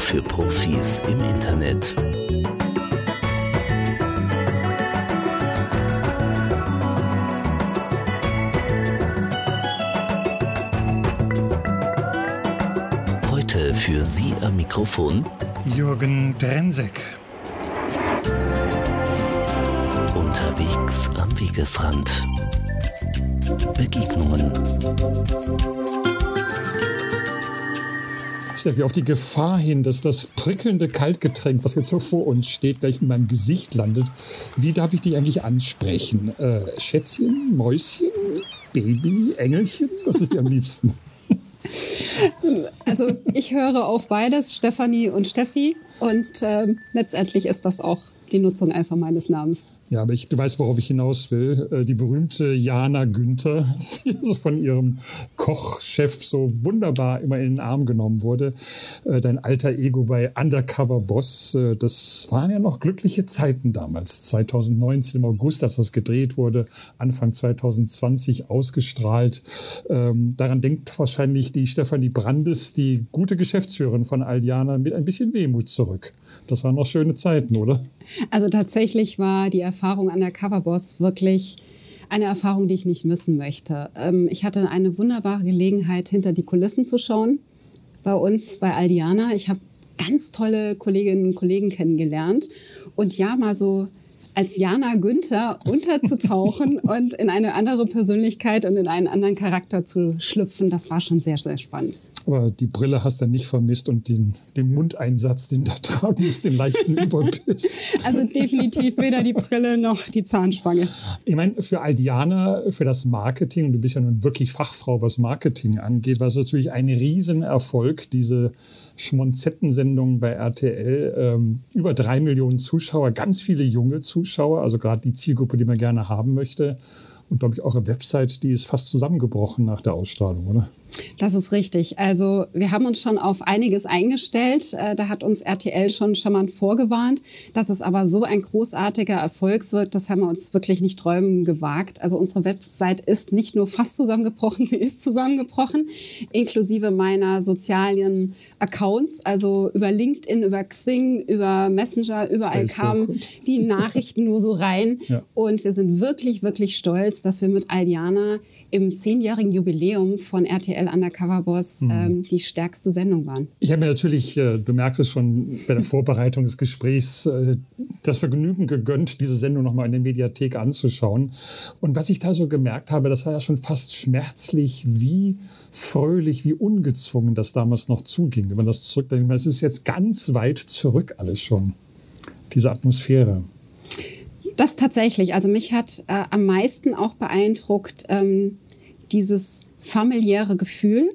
Für Profis im Internet. Heute für Sie am Mikrofon Jürgen Drensek. Unterwegs am Wegesrand. Begegnungen. Steffi, auf die Gefahr hin, dass das prickelnde Kaltgetränk, was jetzt so vor uns steht, gleich in meinem Gesicht landet. Wie darf ich dich eigentlich ansprechen? Äh, Schätzchen, Mäuschen, Baby, Engelchen? Was ist dir am liebsten? Also ich höre auf beides, Stefanie und Steffi. Und ähm, letztendlich ist das auch die Nutzung einfach meines Namens. Ja, aber ich, du weißt, worauf ich hinaus will. Äh, die berühmte Jana Günther, die so von ihrem Kochchef so wunderbar immer in den Arm genommen wurde. Äh, dein alter Ego bei Undercover Boss. Äh, das waren ja noch glückliche Zeiten damals. 2019 im August, als das gedreht wurde, Anfang 2020 ausgestrahlt. Ähm, daran denkt wahrscheinlich die Stefanie Brandes, die gute Geschäftsführerin von Aldiana, mit ein bisschen Wehmut zurück. Das waren noch schöne Zeiten, oder? Also tatsächlich war die Erfahrung an der Coverboss wirklich eine Erfahrung, die ich nicht missen möchte. Ähm, ich hatte eine wunderbare Gelegenheit, hinter die Kulissen zu schauen bei uns bei Aldiana. Ich habe ganz tolle Kolleginnen und Kollegen kennengelernt und ja, mal so als Jana Günther unterzutauchen und in eine andere Persönlichkeit und in einen anderen Charakter zu schlüpfen, das war schon sehr, sehr spannend. Aber die Brille hast du nicht vermisst und den, den Mundeinsatz, den da tragen musst, den leichten Überbiss. Also definitiv weder die Brille noch die Zahnspange. Ich meine, für Aldiana, für das Marketing, und du bist ja nun wirklich Fachfrau, was Marketing angeht, war es natürlich ein Riesenerfolg, diese Schmonzettensendung bei RTL. Ähm, über drei Millionen Zuschauer, ganz viele junge Zuschauer, also gerade die Zielgruppe, die man gerne haben möchte. Und glaube ich, eure Website, die ist fast zusammengebrochen nach der Ausstrahlung, oder? Das ist richtig. Also wir haben uns schon auf einiges eingestellt. Äh, da hat uns RTL schon charmant vorgewarnt. Dass es aber so ein großartiger Erfolg wird, das haben wir uns wirklich nicht träumen gewagt. Also unsere Website ist nicht nur fast zusammengebrochen, sie ist zusammengebrochen, inklusive meiner sozialen Accounts. Also über LinkedIn, über Xing, über Messenger, überall Facebook. kamen die Nachrichten nur so rein. Ja. Und wir sind wirklich, wirklich stolz, dass wir mit Aldiana im zehnjährigen Jubiläum von RTL Undercover Boss mhm. ähm, die stärkste Sendung waren. Ich habe mir natürlich, äh, du merkst es schon bei der Vorbereitung des Gesprächs, äh, das Vergnügen gegönnt, diese Sendung nochmal in der Mediathek anzuschauen. Und was ich da so gemerkt habe, das war ja schon fast schmerzlich, wie fröhlich, wie ungezwungen das damals noch zuging. Wenn man das zurückdenkt, es ist jetzt ganz weit zurück alles schon, diese Atmosphäre. Das tatsächlich. Also mich hat äh, am meisten auch beeindruckt ähm, dieses familiäre Gefühl,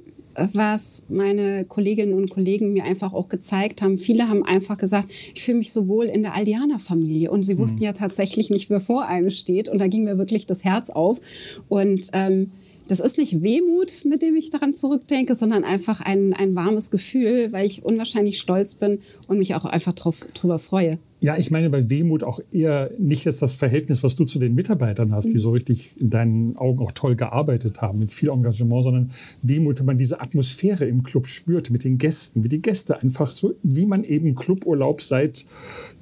was meine Kolleginnen und Kollegen mir einfach auch gezeigt haben. Viele haben einfach gesagt, ich fühle mich so wohl in der Aldianer-Familie. Und sie mhm. wussten ja tatsächlich nicht, wer vor einem steht. Und da ging mir wirklich das Herz auf. Und ähm, das ist nicht Wehmut, mit dem ich daran zurückdenke, sondern einfach ein, ein warmes Gefühl, weil ich unwahrscheinlich stolz bin und mich auch einfach drauf, drüber freue. Ja, ich meine bei Wehmut auch eher nicht jetzt das Verhältnis, was du zu den Mitarbeitern hast, die so richtig in deinen Augen auch toll gearbeitet haben, mit viel Engagement, sondern Wehmut, wenn man diese Atmosphäre im Club spürt, mit den Gästen, wie die Gäste einfach so, wie man eben Cluburlaub seit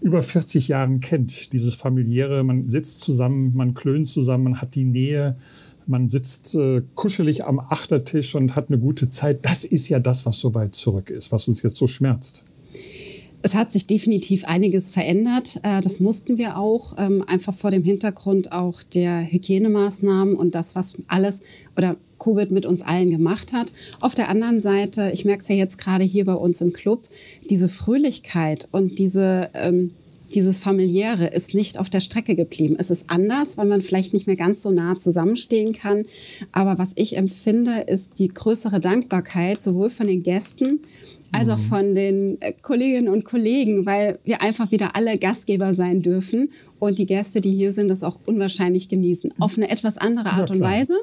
über 40 Jahren kennt. Dieses familiäre, man sitzt zusammen, man klönt zusammen, man hat die Nähe man sitzt äh, kuschelig am Achtertisch und hat eine gute Zeit. Das ist ja das, was so weit zurück ist, was uns jetzt so schmerzt. Es hat sich definitiv einiges verändert. Äh, das mussten wir auch, ähm, einfach vor dem Hintergrund auch der Hygienemaßnahmen und das, was alles oder Covid mit uns allen gemacht hat. Auf der anderen Seite, ich merke es ja jetzt gerade hier bei uns im Club, diese Fröhlichkeit und diese ähm, dieses familiäre ist nicht auf der Strecke geblieben. Es ist anders, weil man vielleicht nicht mehr ganz so nah zusammenstehen kann. Aber was ich empfinde, ist die größere Dankbarkeit sowohl von den Gästen als auch mhm. von den äh, Kolleginnen und Kollegen, weil wir einfach wieder alle Gastgeber sein dürfen und die Gäste, die hier sind, das auch unwahrscheinlich genießen. Auf eine etwas andere Art ja, und Weise,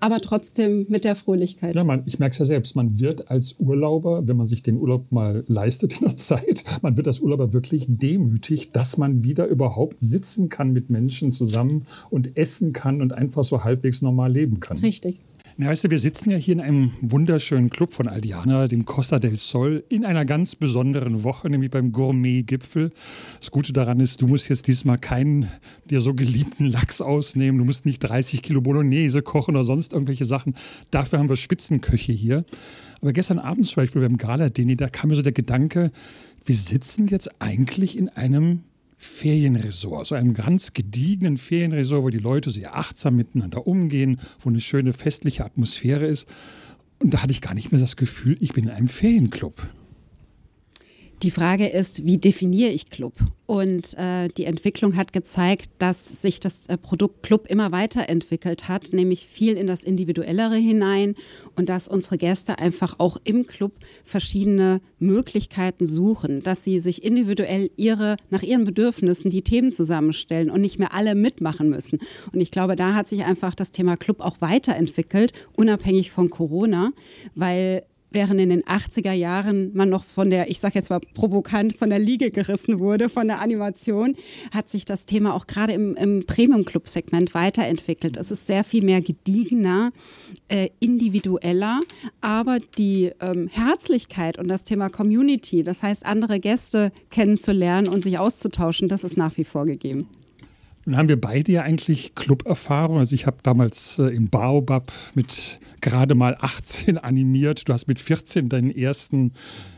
aber trotzdem mit der Fröhlichkeit. Ja, man, ich merke es ja selbst, man wird als Urlauber, wenn man sich den Urlaub mal leistet in der Zeit, man wird als Urlauber wirklich demütig, dass man wieder überhaupt sitzen kann mit Menschen zusammen und essen kann und einfach so halbwegs normal leben kann. Richtig. Na, weißt du, wir sitzen ja hier in einem wunderschönen Club von Aldiana, dem Costa del Sol, in einer ganz besonderen Woche, nämlich beim Gourmet-Gipfel. Das Gute daran ist, du musst jetzt diesmal keinen dir so geliebten Lachs ausnehmen. Du musst nicht 30 Kilo Bolognese kochen oder sonst irgendwelche Sachen. Dafür haben wir Spitzenköche hier. Aber gestern Abend zum Beispiel beim Gala-Dini, da kam mir so der Gedanke, wir sitzen jetzt eigentlich in einem Ferienresort, so einem ganz gediegenen Ferienresort, wo die Leute sehr achtsam miteinander umgehen, wo eine schöne festliche Atmosphäre ist. Und da hatte ich gar nicht mehr das Gefühl, ich bin in einem Ferienclub. Die Frage ist, wie definiere ich Club? Und äh, die Entwicklung hat gezeigt, dass sich das äh, Produkt Club immer weiterentwickelt hat, nämlich viel in das Individuellere hinein und dass unsere Gäste einfach auch im Club verschiedene Möglichkeiten suchen, dass sie sich individuell ihre, nach ihren Bedürfnissen die Themen zusammenstellen und nicht mehr alle mitmachen müssen. Und ich glaube, da hat sich einfach das Thema Club auch weiterentwickelt, unabhängig von Corona, weil während in den 80er Jahren man noch von der, ich sage jetzt mal provokant, von der Liege gerissen wurde, von der Animation, hat sich das Thema auch gerade im, im Premium-Club-Segment weiterentwickelt. Es ist sehr viel mehr gediegener, äh, individueller, aber die ähm, Herzlichkeit und das Thema Community, das heißt andere Gäste kennenzulernen und sich auszutauschen, das ist nach wie vor gegeben. Nun haben wir beide ja eigentlich Club-Erfahrung. Also ich habe damals äh, im Baobab mit gerade mal 18 animiert. Du hast mit 14 deinen ersten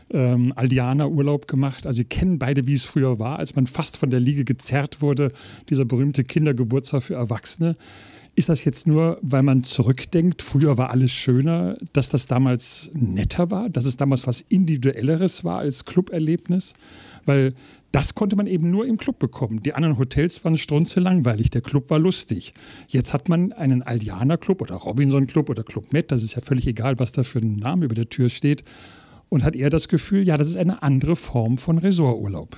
ähm, Aldianer-Urlaub gemacht. Also wir kennen beide, wie es früher war, als man fast von der Liege gezerrt wurde, dieser berühmte Kindergeburtstag für Erwachsene. Ist das jetzt nur, weil man zurückdenkt, früher war alles schöner, dass das damals netter war, dass es damals was Individuelleres war als Cluberlebnis? Weil das konnte man eben nur im Club bekommen. Die anderen Hotels waren strunze langweilig, der Club war lustig. Jetzt hat man einen Aldianer Club oder Robinson Club oder Club Med, das ist ja völlig egal, was da für ein Name über der Tür steht, und hat eher das Gefühl, ja, das ist eine andere Form von Resorturlaub.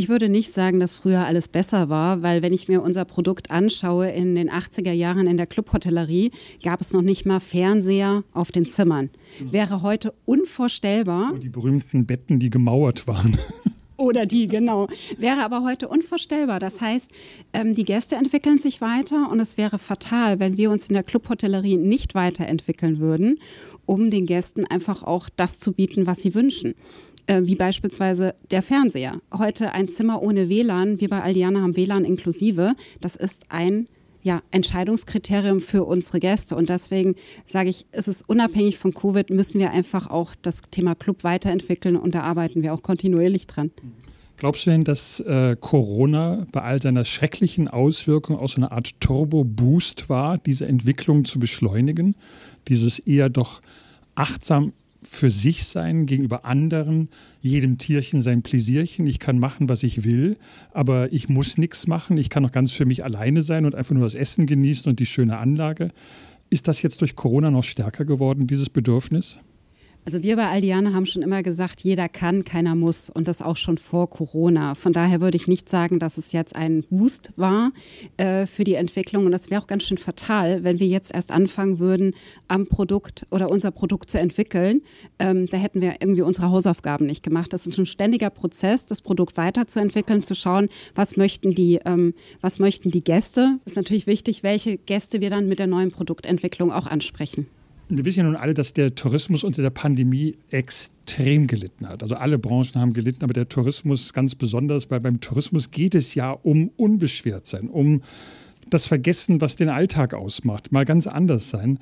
Ich würde nicht sagen, dass früher alles besser war, weil wenn ich mir unser Produkt anschaue, in den 80er Jahren in der Clubhotellerie gab es noch nicht mal Fernseher auf den Zimmern. Wäre heute unvorstellbar. Oh, die berühmten Betten, die gemauert waren. Oder die, genau. Wäre aber heute unvorstellbar. Das heißt, ähm, die Gäste entwickeln sich weiter und es wäre fatal, wenn wir uns in der Clubhotellerie nicht weiterentwickeln würden, um den Gästen einfach auch das zu bieten, was sie wünschen äh, wie beispielsweise der Fernseher. Heute ein Zimmer ohne WLAN, wir bei Aldiana haben WLAN inklusive. Das ist ein ja, Entscheidungskriterium für unsere Gäste. Und deswegen sage ich, es ist unabhängig von Covid, müssen wir einfach auch das Thema Club weiterentwickeln und da arbeiten wir auch kontinuierlich dran. Glaubst du denn, dass äh, Corona bei all seiner schrecklichen Auswirkungen auch so eine Art Turbo-Boost war, diese Entwicklung zu beschleunigen? Dieses eher doch achtsam für sich sein gegenüber anderen, jedem Tierchen sein Pläsierchen. Ich kann machen, was ich will, aber ich muss nichts machen. Ich kann auch ganz für mich alleine sein und einfach nur das Essen genießen und die schöne Anlage. Ist das jetzt durch Corona noch stärker geworden, dieses Bedürfnis? Also wir bei Aldiane haben schon immer gesagt, jeder kann, keiner muss und das auch schon vor Corona. Von daher würde ich nicht sagen, dass es jetzt ein Boost war äh, für die Entwicklung und das wäre auch ganz schön fatal, wenn wir jetzt erst anfangen würden, am Produkt oder unser Produkt zu entwickeln. Ähm, da hätten wir irgendwie unsere Hausaufgaben nicht gemacht. Das ist ein ständiger Prozess, das Produkt weiterzuentwickeln, zu schauen, was möchten die, ähm, was möchten die Gäste. Ist natürlich wichtig, welche Gäste wir dann mit der neuen Produktentwicklung auch ansprechen wir wissen ja nun alle, dass der Tourismus unter der Pandemie extrem gelitten hat. Also alle Branchen haben gelitten, aber der Tourismus ganz besonders, weil beim Tourismus geht es ja um Unbeschwertsein, um das Vergessen, was den Alltag ausmacht, mal ganz anders sein.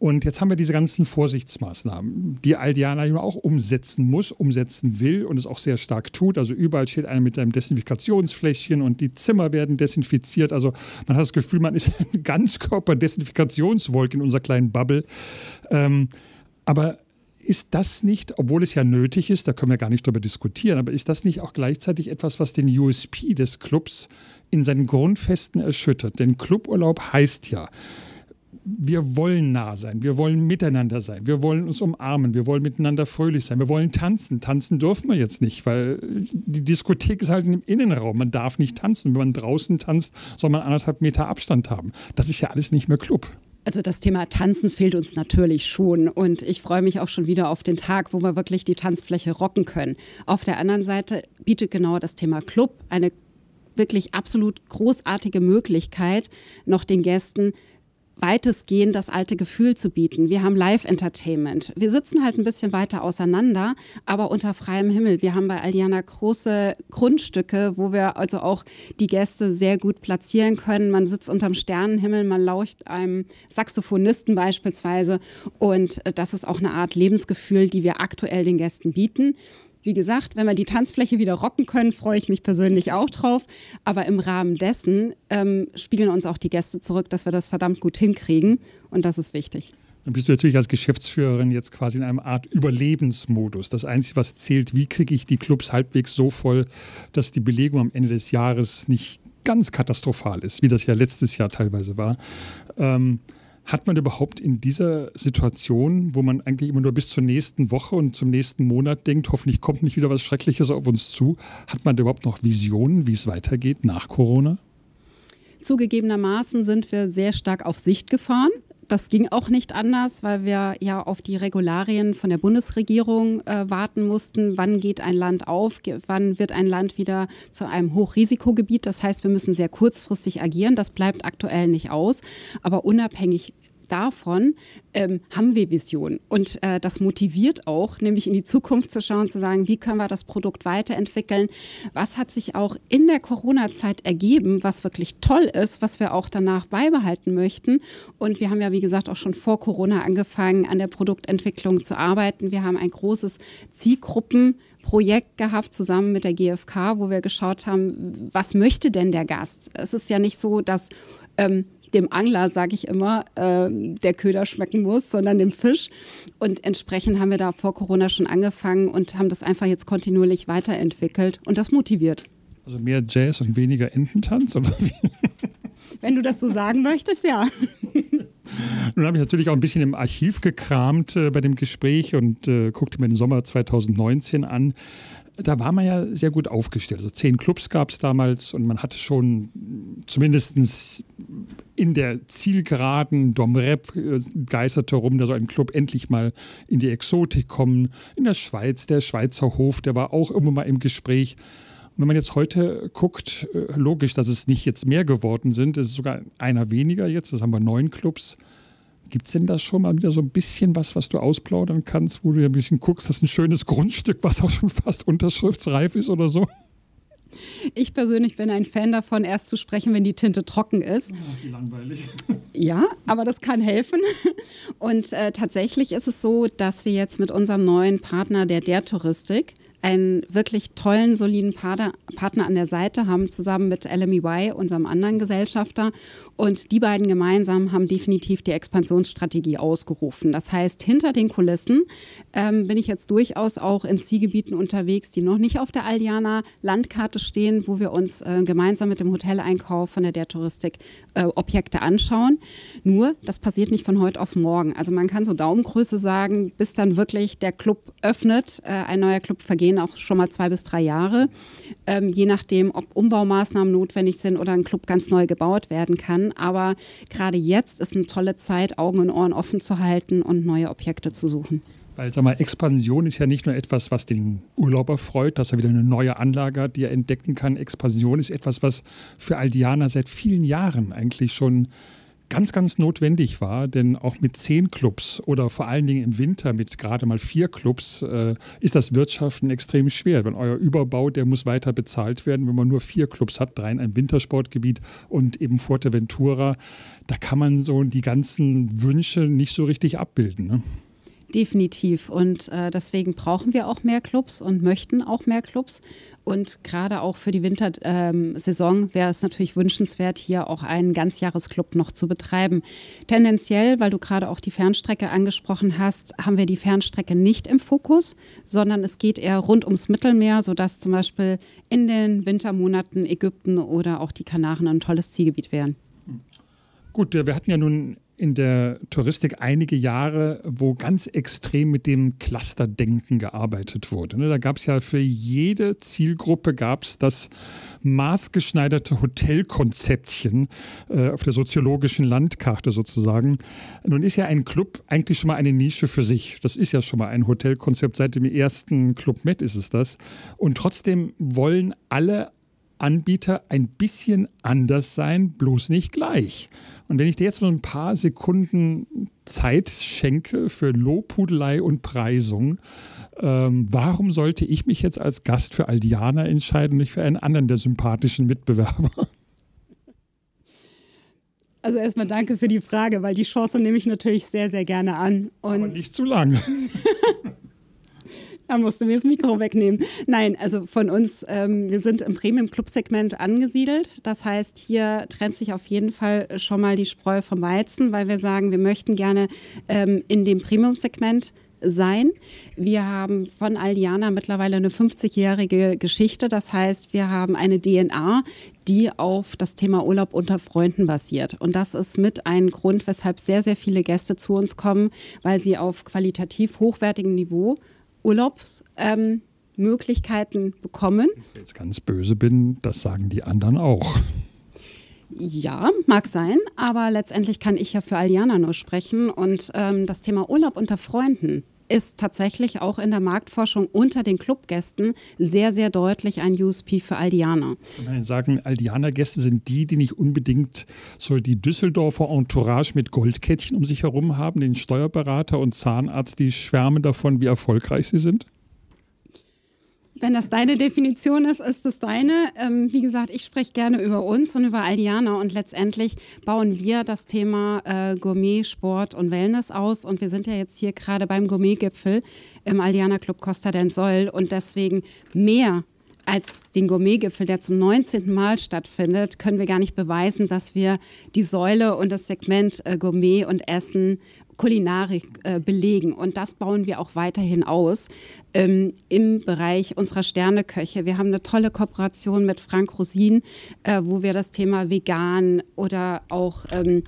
Und jetzt haben wir diese ganzen Vorsichtsmaßnahmen, die Aldiana ja auch umsetzen muss, umsetzen will und es auch sehr stark tut. Also überall steht einer mit einem Desinfikationsfläschchen und die Zimmer werden desinfiziert. Also man hat das Gefühl, man ist eine Ganzkörper-Desinfikationswolke in unserer kleinen Bubble. Ähm, aber ist das nicht, obwohl es ja nötig ist, da können wir gar nicht drüber diskutieren, aber ist das nicht auch gleichzeitig etwas, was den USP des Clubs in seinen Grundfesten erschüttert? Denn Cluburlaub heißt ja, wir wollen nah sein, wir wollen miteinander sein, wir wollen uns umarmen, wir wollen miteinander fröhlich sein, wir wollen tanzen. Tanzen dürfen wir jetzt nicht, weil die Diskothek ist halt im Innenraum. Man darf nicht tanzen. Wenn man draußen tanzt, soll man anderthalb Meter Abstand haben. Das ist ja alles nicht mehr Club. Also das Thema Tanzen fehlt uns natürlich schon und ich freue mich auch schon wieder auf den Tag, wo wir wirklich die Tanzfläche rocken können. Auf der anderen Seite bietet genau das Thema Club eine wirklich absolut großartige Möglichkeit, noch den Gästen weitestgehend das alte Gefühl zu bieten. Wir haben Live-Entertainment. Wir sitzen halt ein bisschen weiter auseinander, aber unter freiem Himmel. Wir haben bei Aldiana große Grundstücke, wo wir also auch die Gäste sehr gut platzieren können. Man sitzt unterm Sternenhimmel, man lauscht einem Saxophonisten beispielsweise. Und äh, das ist auch eine Art Lebensgefühl, die wir aktuell den Gästen bieten. Wie gesagt, wenn wir die Tanzfläche wieder rocken können, freue ich mich persönlich auch drauf. Aber im Rahmen dessen ähm, spiegeln uns auch die Gäste zurück, dass wir das verdammt gut hinkriegen. Und das ist wichtig. Dann bist du natürlich als Geschäftsführerin jetzt quasi in einem Art Überlebensmodus. Das Einzige, was zählt, wie kriege ich die Clubs halbwegs so voll, dass die Belegung am Ende des Jahres nicht ganz katastrophal ist, wie das ja letztes Jahr teilweise war. Ähm, hat man überhaupt in dieser Situation, wo man eigentlich immer nur bis zur nächsten Woche und zum nächsten Monat denkt, hoffentlich kommt nicht wieder was Schreckliches auf uns zu, hat man überhaupt noch Visionen, wie es weitergeht nach Corona? Zugegebenermaßen sind wir sehr stark auf Sicht gefahren. Das ging auch nicht anders, weil wir ja auf die Regularien von der Bundesregierung äh, warten mussten. Wann geht ein Land auf? Wann wird ein Land wieder zu einem Hochrisikogebiet? Das heißt, wir müssen sehr kurzfristig agieren. Das bleibt aktuell nicht aus. Aber unabhängig davon ähm, haben wir Visionen. Und äh, das motiviert auch, nämlich in die Zukunft zu schauen, zu sagen, wie können wir das Produkt weiterentwickeln? Was hat sich auch in der Corona-Zeit ergeben, was wirklich toll ist, was wir auch danach beibehalten möchten? Und wir haben ja, wie gesagt, auch schon vor Corona angefangen, an der Produktentwicklung zu arbeiten. Wir haben ein großes Zielgruppenprojekt gehabt, zusammen mit der GfK, wo wir geschaut haben, was möchte denn der Gast? Es ist ja nicht so, dass ähm, dem Angler, sage ich immer, äh, der Köder schmecken muss, sondern dem Fisch. Und entsprechend haben wir da vor Corona schon angefangen und haben das einfach jetzt kontinuierlich weiterentwickelt und das motiviert. Also mehr Jazz und weniger Ententanz, oder wie? Wenn du das so sagen möchtest, ja. Nun habe ich natürlich auch ein bisschen im Archiv gekramt äh, bei dem Gespräch und äh, guckte mir den Sommer 2019 an da war man ja sehr gut aufgestellt. Also zehn Clubs gab es damals und man hatte schon zumindest in der Zielgeraden Domrep äh, geisterte rum, da soll ein Club endlich mal in die Exotik kommen. In der Schweiz, der Schweizer Hof, der war auch irgendwo mal im Gespräch. Und wenn man jetzt heute guckt, äh, logisch, dass es nicht jetzt mehr geworden sind, es ist sogar einer weniger jetzt, das haben wir neun Clubs. Gibt es denn da schon mal wieder so ein bisschen was, was du ausplaudern kannst, wo du ein bisschen guckst, das ist ein schönes Grundstück, was auch schon fast unterschriftsreif ist oder so? Ich persönlich bin ein Fan davon, erst zu sprechen, wenn die Tinte trocken ist. Wie langweilig. Ja, aber das kann helfen. Und äh, tatsächlich ist es so, dass wir jetzt mit unserem neuen Partner der Der Touristik einen wirklich tollen, soliden Partner, an der Seite haben, zusammen mit LMEY, unserem anderen Gesellschafter. Und die beiden gemeinsam haben definitiv die Expansionsstrategie ausgerufen. Das heißt, hinter den Kulissen ähm, bin ich jetzt durchaus auch in Zielgebieten unterwegs, die noch nicht auf der Aldiana Landkarte stehen, wo wir uns äh, gemeinsam mit dem Hoteleinkauf von der Der Touristik äh, Objekte anschauen. Nur, das passiert nicht von heute auf morgen. Also man kann so Daumengröße sagen, bis dann wirklich der Club öffnet, äh, ein neuer Club vergeht gehen auch schon mal zwei bis drei Jahre, ähm, je nachdem, ob Umbaumaßnahmen notwendig sind oder ein Club ganz neu gebaut werden kann. Aber gerade jetzt ist eine tolle Zeit, Augen und Ohren offen zu halten und neue Objekte zu suchen. Weil sag mal, Expansion ist ja nicht nur etwas, was den Urlauber freut, dass er wieder eine neue Anlage hat, die er entdecken kann. Expansion ist etwas, was für Aldianer seit vielen Jahren eigentlich schon ganz, ganz notwendig war, denn auch mit zehn Clubs oder vor allen Dingen im Winter mit gerade mal vier Clubs äh, ist das Wirtschaften extrem schwer. Wenn euer Überbau, der muss weiter bezahlt werden, wenn man nur vier Clubs hat, drei in einem Wintersportgebiet und eben Fuerteventura, da kann man so die ganzen Wünsche nicht so richtig abbilden. Ne? Definitiv. Und äh, deswegen brauchen wir auch mehr Clubs und möchten auch mehr Clubs. Und gerade auch für die Wintersaison ähm, wäre es natürlich wünschenswert, hier auch einen Ganzjahresclub noch zu betreiben. Tendenziell, weil du gerade auch die Fernstrecke angesprochen hast, haben wir die Fernstrecke nicht im Fokus, sondern es geht eher rund ums Mittelmeer, sodass zum Beispiel in den Wintermonaten Ägypten oder auch die Kanaren ein tolles Zielgebiet wären. Gut, wir hatten ja nun in der Touristik einige Jahre, wo ganz extrem mit dem Clusterdenken gearbeitet wurde. Ne? Da gab es ja für jede Zielgruppe gab das maßgeschneiderte Hotelkonzeptchen äh, auf der soziologischen Landkarte sozusagen. Nun ist ja ein Club eigentlich schon mal eine Nische für sich. Das ist ja schon mal ein Hotelkonzept. Seit dem ersten Club Med ist es das. Und trotzdem wollen alle Anbieter ein bisschen anders sein, bloß nicht gleich. Und wenn ich dir jetzt noch ein paar Sekunden Zeit schenke für Lobhudelei und Preisung, ähm, warum sollte ich mich jetzt als Gast für Aldiana entscheiden, nicht für einen anderen der sympathischen Mitbewerber? Also erstmal danke für die Frage, weil die Chance nehme ich natürlich sehr, sehr gerne an. Und Aber nicht zu lange. Da musst du mir das Mikro wegnehmen. Nein, also von uns, ähm, wir sind im Premium-Club-Segment angesiedelt. Das heißt, hier trennt sich auf jeden Fall schon mal die Spreu vom Weizen, weil wir sagen, wir möchten gerne ähm, in dem Premium-Segment sein. Wir haben von Aldiana mittlerweile eine 50-jährige Geschichte. Das heißt, wir haben eine DNA, die auf das Thema Urlaub unter Freunden basiert. Und das ist mit ein Grund, weshalb sehr, sehr viele Gäste zu uns kommen, weil sie auf qualitativ hochwertigem Niveau Urlaubsmöglichkeiten ähm, bekommen. Wenn ich jetzt ganz böse bin, das sagen die anderen auch. Ja, mag sein, aber letztendlich kann ich ja für Aliana nur sprechen. Und ähm, das Thema Urlaub unter Freunden ist tatsächlich auch in der Marktforschung unter den Clubgästen sehr, sehr deutlich ein USP für Aldianer. Kann man sagen, Aldianer-Gäste sind die, die nicht unbedingt so die Düsseldorfer Entourage mit Goldkettchen um sich herum haben, den Steuerberater und Zahnarzt, die schwärmen davon, wie erfolgreich sie sind? Wenn das deine Definition ist, ist es deine. Ähm, wie gesagt, ich spreche gerne über uns und über Aldiana und letztendlich bauen wir das Thema äh, Gourmet, Sport und Wellness aus und wir sind ja jetzt hier gerade beim Gourmet-Gipfel im Aldiana Club Costa del Sol und deswegen mehr als den Gourmet-Gipfel, der zum 19. Mal stattfindet, können wir gar nicht beweisen, dass wir die Säule und das Segment äh, Gourmet und Essen Kulinarik äh, belegen. Und das bauen wir auch weiterhin aus ähm, im Bereich unserer Sterneköche. Wir haben eine tolle Kooperation mit Frank Rosin, äh, wo wir das Thema vegan oder auch ähm,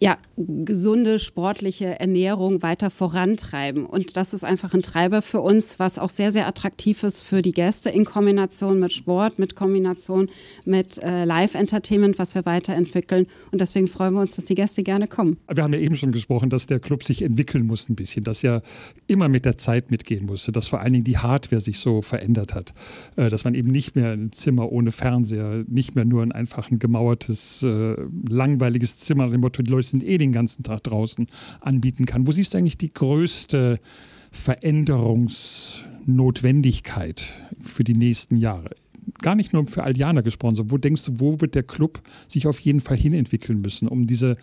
ja, gesunde sportliche Ernährung weiter vorantreiben. Und das ist einfach ein Treiber für uns, was auch sehr, sehr attraktiv ist für die Gäste in Kombination mit Sport, mit Kombination mit äh, Live-Entertainment, was wir weiterentwickeln. Und deswegen freuen wir uns, dass die Gäste gerne kommen. Wir haben ja eben schon gesprochen, dass der Club sich entwickeln muss ein bisschen, dass er immer mit der Zeit mitgehen musste, dass vor allen Dingen die Hardware sich so verändert hat, äh, dass man eben nicht mehr ein Zimmer ohne Fernseher, nicht mehr nur ein einfach ein gemauertes, äh, langweiliges Zimmer, dem Motto, die Leute sind eh den ganzen Tag draußen, anbieten kann. Wo siehst du eigentlich die größte Veränderungsnotwendigkeit für die nächsten Jahre? Gar nicht nur für Aldianer gesprochen, sondern wo denkst du, wo wird der Club sich auf jeden Fall hinentwickeln müssen, um diese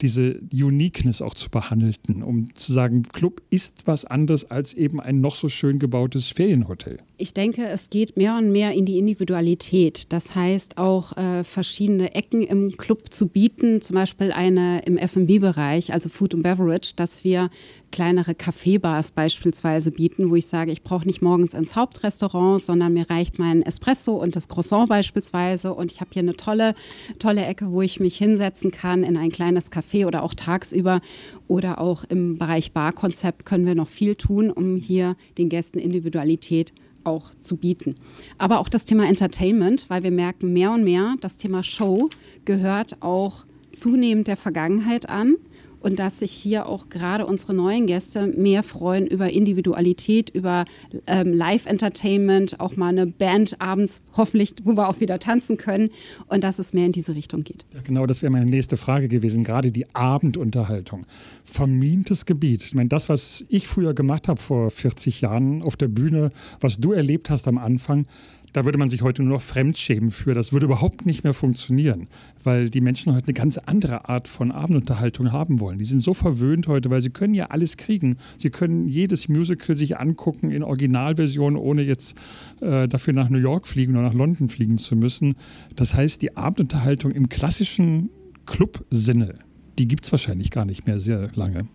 diese Uniqueness auch zu behandeln, um zu sagen, Club ist was anderes als eben ein noch so schön gebautes Ferienhotel. Ich denke, es geht mehr und mehr in die Individualität. Das heißt, auch äh, verschiedene Ecken im Club zu bieten, zum Beispiel eine im F&B-Bereich, also Food and Beverage, dass wir kleinere Kaffeebars beispielsweise bieten, wo ich sage, ich brauche nicht morgens ins Hauptrestaurant, sondern mir reicht mein Espresso und das Croissant beispielsweise und ich habe hier eine tolle, tolle Ecke, wo ich mich hinsetzen kann in ein kleines Café oder auch tagsüber oder auch im Bereich Barkonzept können wir noch viel tun, um hier den Gästen Individualität auch zu bieten. Aber auch das Thema Entertainment, weil wir merken mehr und mehr, das Thema Show gehört auch zunehmend der Vergangenheit an und dass sich hier auch gerade unsere neuen Gäste mehr freuen über Individualität, über ähm, Live-Entertainment, auch mal eine Band abends hoffentlich, wo wir auch wieder tanzen können und dass es mehr in diese Richtung geht. Ja, genau, das wäre meine nächste Frage gewesen, gerade die Abendunterhaltung. Vermintes Gebiet. Ich meine, das, was ich früher gemacht habe vor 40 Jahren auf der Bühne, was du erlebt hast am Anfang, da würde man sich heute nur noch fremdschämen für. Das würde überhaupt nicht mehr funktionieren, weil die Menschen heute eine ganz andere Art von Abendunterhaltung haben wollen. Die sind so verwöhnt heute, weil sie können ja alles kriegen. Sie können jedes Musical sich angucken in Originalversion, ohne jetzt äh, dafür nach New York fliegen oder nach London fliegen zu müssen. Das heißt, die Abendunterhaltung im klassischen Club-Sinne, die gibt es wahrscheinlich gar nicht mehr sehr lange.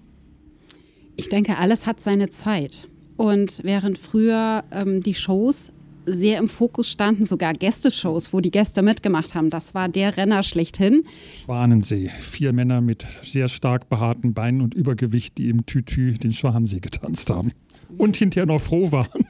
Ich denke, alles hat seine Zeit. Und während früher ähm, die Shows sehr im Fokus standen, sogar Gästeshows, wo die Gäste mitgemacht haben. Das war der Renner schlechthin. Schwanensee. Vier Männer mit sehr stark behaarten Beinen und Übergewicht, die im Tütü den Schwanensee getanzt haben. Und hinterher noch froh waren.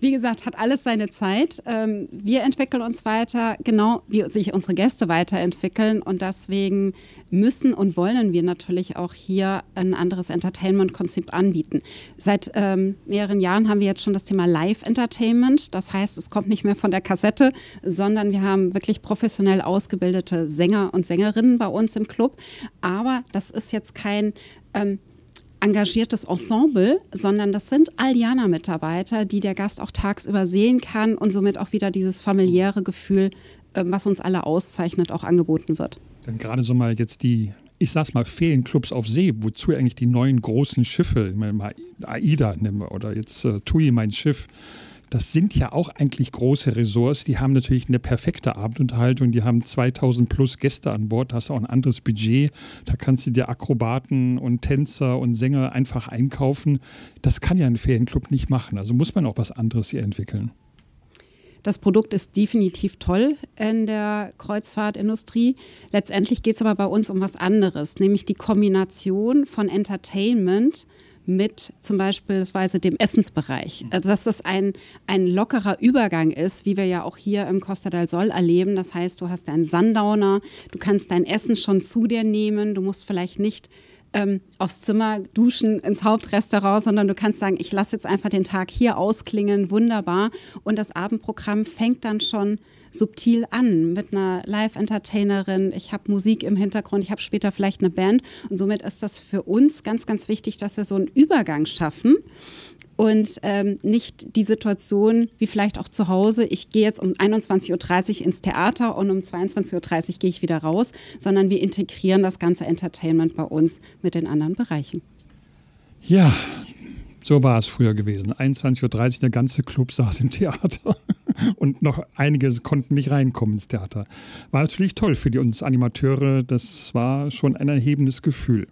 Wie gesagt, hat alles seine Zeit. Ähm, wir entwickeln uns weiter, genau wie sich unsere Gäste weiterentwickeln. Und deswegen müssen und wollen wir natürlich auch hier ein anderes Entertainment-Konzept anbieten. Seit ähm, mehreren Jahren haben wir jetzt schon das Thema Live-Entertainment. Das heißt, es kommt nicht mehr von der Kassette, sondern wir haben wirklich professionell ausgebildete Sänger und Sängerinnen bei uns im Club. Aber das ist jetzt kein ähm, engagiertes Ensemble, sondern das sind Alliana-Mitarbeiter, die der Gast auch tagsüber sehen kann und somit auch wieder dieses familiäre Gefühl, ähm, was uns alle auszeichnet, auch angeboten wird. Dann gerade so mal jetzt die, ich sag's mal, Ferienclubs auf See, wozu eigentlich die neuen großen Schiffe, AIDA nehmen wir, oder jetzt äh, TUI, mein Schiff, das sind ja auch eigentlich große Ressorts. Die haben natürlich eine perfekte Abendunterhaltung. Die haben 2000 plus Gäste an Bord. Da hast du auch ein anderes Budget. Da kannst du dir Akrobaten und Tänzer und Sänger einfach einkaufen. Das kann ja ein Ferienclub nicht machen. Also muss man auch was anderes hier entwickeln. Das Produkt ist definitiv toll in der Kreuzfahrtindustrie. Letztendlich geht es aber bei uns um was anderes, nämlich die Kombination von Entertainment mit zum Beispiel dem Essensbereich. Also dass das ein, ein lockerer Übergang ist, wie wir ja auch hier im Costa del Sol erleben. Das heißt, du hast einen Sundowner, du kannst dein Essen schon zu dir nehmen, du musst vielleicht nicht ähm, aufs Zimmer duschen ins Hauptrestaurant, sondern du kannst sagen, ich lasse jetzt einfach den Tag hier ausklingen, wunderbar. Und das Abendprogramm fängt dann schon subtil an mit einer Live-Entertainerin. Ich habe Musik im Hintergrund, ich habe später vielleicht eine Band. Und somit ist das für uns ganz, ganz wichtig, dass wir so einen Übergang schaffen und ähm, nicht die Situation wie vielleicht auch zu Hause, ich gehe jetzt um 21.30 Uhr ins Theater und um 22.30 Uhr gehe ich wieder raus, sondern wir integrieren das ganze Entertainment bei uns mit den anderen Bereichen. Ja, so war es früher gewesen. 21.30 Uhr, der ganze Club saß im Theater und noch einige konnten nicht reinkommen ins Theater. War natürlich toll für die, uns Animateure. Das war schon ein erhebendes Gefühl.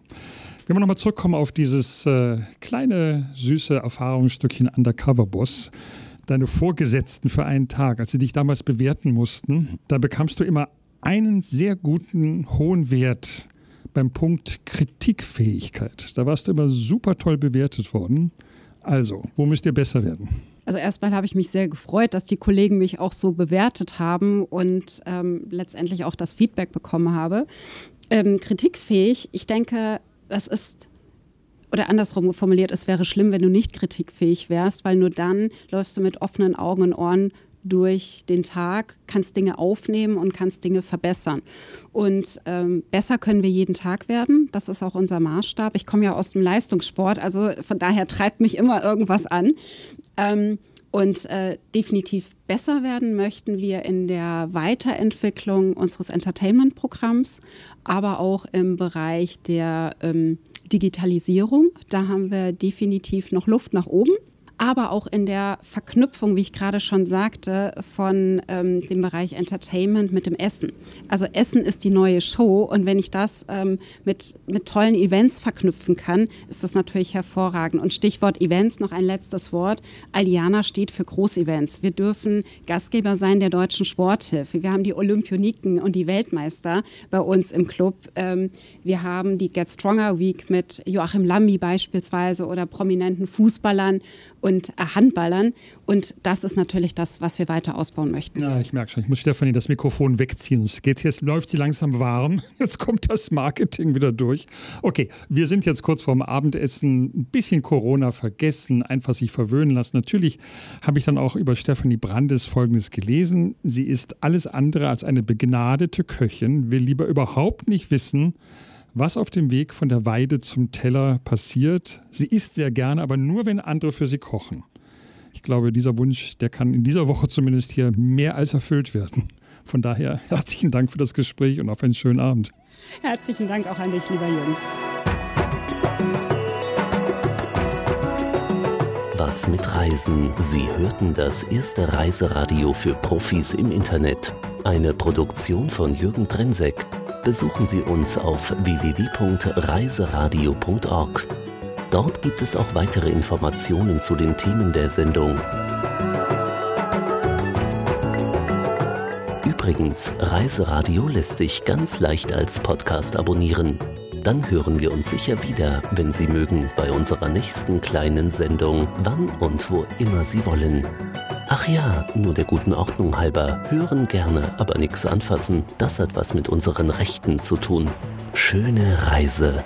Wenn wir nochmal zurückkommen auf dieses äh, kleine, süße Erfahrungsstückchen Undercover Boss, deine Vorgesetzten für einen Tag, als sie dich damals bewerten mussten, da bekamst du immer einen sehr guten, hohen Wert beim Punkt Kritikfähigkeit. Da warst du immer super toll bewertet worden. Also, wo müsst ihr besser werden? Also erstmal habe ich mich sehr gefreut, dass die Kollegen mich auch so bewertet haben und ähm, letztendlich auch das Feedback bekommen habe. Ähm, kritikfähig, ich denke, das ist oder andersrum formuliert, es wäre schlimm, wenn du nicht kritikfähig wärst, weil nur dann läufst du mit offenen Augen und Ohren durch den Tag, kannst Dinge aufnehmen und kannst Dinge verbessern. Und ähm, besser können wir jeden Tag werden. Das ist auch unser Maßstab. Ich komme ja aus dem Leistungssport, also von daher treibt mich immer irgendwas an. Ähm, und äh, definitiv besser werden möchten wir in der Weiterentwicklung unseres Entertainment-Programms, aber auch im Bereich der ähm, Digitalisierung. Da haben wir definitiv noch Luft nach oben aber auch in der Verknüpfung, wie ich gerade schon sagte, von ähm, dem Bereich Entertainment mit dem Essen. Also Essen ist die neue Show und wenn ich das ähm, mit, mit tollen Events verknüpfen kann, ist das natürlich hervorragend. Und Stichwort Events, noch ein letztes Wort. Aliana steht für Großevents. Wir dürfen Gastgeber sein der deutschen Sporthilfe. Wir haben die Olympioniken und die Weltmeister bei uns im Club. Ähm, wir haben die Get Stronger Week mit Joachim Lambi beispielsweise oder prominenten Fußballern und Handballern. Und das ist natürlich das, was wir weiter ausbauen möchten. Ja, ich merke schon, ich muss Stefanie das Mikrofon wegziehen. Es geht jetzt läuft sie langsam warm. Jetzt kommt das Marketing wieder durch. Okay, wir sind jetzt kurz vorm Abendessen. Ein bisschen Corona vergessen, einfach sich verwöhnen lassen. Natürlich habe ich dann auch über Stefanie Brandes Folgendes gelesen. Sie ist alles andere als eine begnadete Köchin, will lieber überhaupt nicht wissen, was auf dem Weg von der Weide zum Teller passiert. Sie isst sehr gerne, aber nur, wenn andere für sie kochen. Ich glaube, dieser Wunsch, der kann in dieser Woche zumindest hier mehr als erfüllt werden. Von daher herzlichen Dank für das Gespräch und auf einen schönen Abend. Herzlichen Dank auch an dich, lieber Jürgen. Was mit Reisen? Sie hörten das erste Reiseradio für Profis im Internet. Eine Produktion von Jürgen Trensek besuchen Sie uns auf www.reiseradio.org. Dort gibt es auch weitere Informationen zu den Themen der Sendung. Übrigens, Reiseradio lässt sich ganz leicht als Podcast abonnieren. Dann hören wir uns sicher wieder, wenn Sie mögen, bei unserer nächsten kleinen Sendung, wann und wo immer Sie wollen. Ach ja, nur der guten Ordnung halber. Hören gerne, aber nichts anfassen. Das hat was mit unseren Rechten zu tun. Schöne Reise